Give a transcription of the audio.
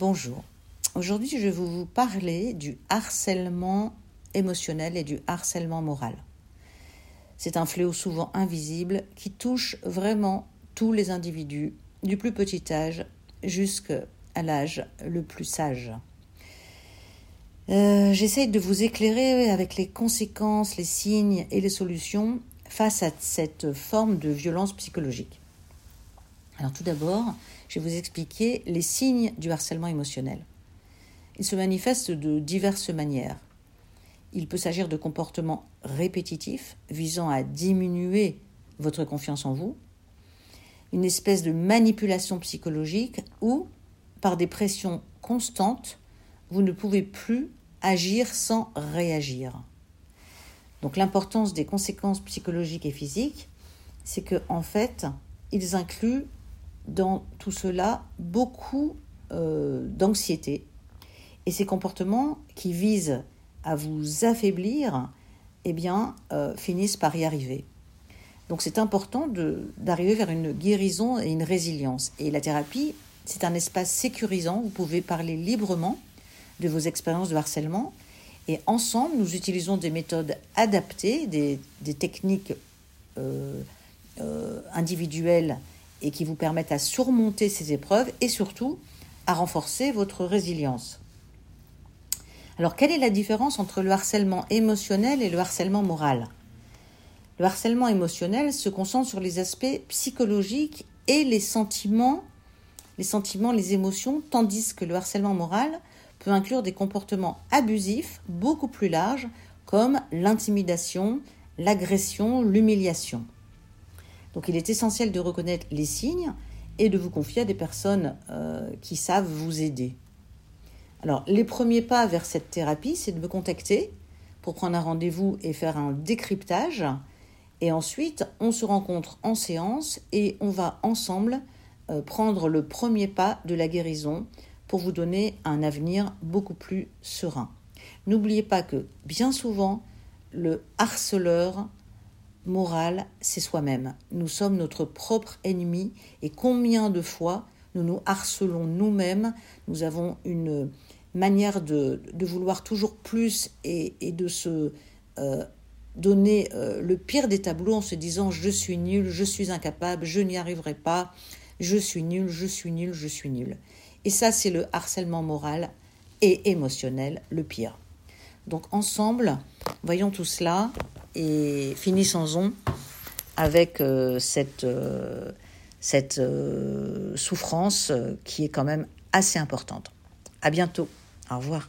Bonjour. Aujourd'hui, je vais vous parler du harcèlement émotionnel et du harcèlement moral. C'est un fléau souvent invisible qui touche vraiment tous les individus, du plus petit âge jusqu'à l'âge le plus sage. Euh, j'essaye de vous éclairer avec les conséquences, les signes et les solutions face à cette forme de violence psychologique. Alors tout d'abord, je vais vous expliquer les signes du harcèlement émotionnel. Il se manifeste de diverses manières. Il peut s'agir de comportements répétitifs visant à diminuer votre confiance en vous, une espèce de manipulation psychologique ou, par des pressions constantes, vous ne pouvez plus agir sans réagir. Donc l'importance des conséquences psychologiques et physiques, c'est que en fait, ils incluent dans tout cela beaucoup euh, d'anxiété. Et ces comportements qui visent à vous affaiblir, eh bien, euh, finissent par y arriver. Donc c'est important d'arriver vers une guérison et une résilience. Et la thérapie, c'est un espace sécurisant. Vous pouvez parler librement de vos expériences de harcèlement. Et ensemble, nous utilisons des méthodes adaptées, des, techniques euh, individuelles et qui vous permettent à surmonter ces épreuves et surtout à renforcer votre résilience. Alors, quelle est la différence entre le harcèlement émotionnel et le harcèlement moral? Le harcèlement émotionnel se concentre sur les aspects psychologiques et les sentiments, les sentiments, les émotions, tandis que le harcèlement moral peut inclure des comportements abusifs beaucoup plus larges comme l'intimidation, l'agression, l'humiliation. Donc il est essentiel de reconnaître les signes et de vous confier à des personnes euh, qui savent vous aider. Alors les premiers pas vers cette thérapie, c'est de me contacter pour prendre un rendez-vous et faire un décryptage. Et ensuite, on se rencontre en séance et on va ensemble euh, prendre le premier pas de la guérison pour vous donner un avenir beaucoup plus serein. N'oubliez pas que bien souvent, le harceleur morale, c'est soi-même. Nous sommes notre propre ennemi et combien de fois nous nous harcelons nous-mêmes, nous avons une manière de, vouloir toujours plus et, de se euh, donner euh, le pire des tableaux en se disant je suis nul, je suis incapable, je n'y arriverai pas, je suis nul, je suis nul, je suis nul. Et ça, c'est le harcèlement moral et émotionnel, le pire. Donc ensemble, voyons tout cela et finissons-en avec euh, cette, euh, euh, souffrance qui est quand même assez importante. À bientôt. Au revoir.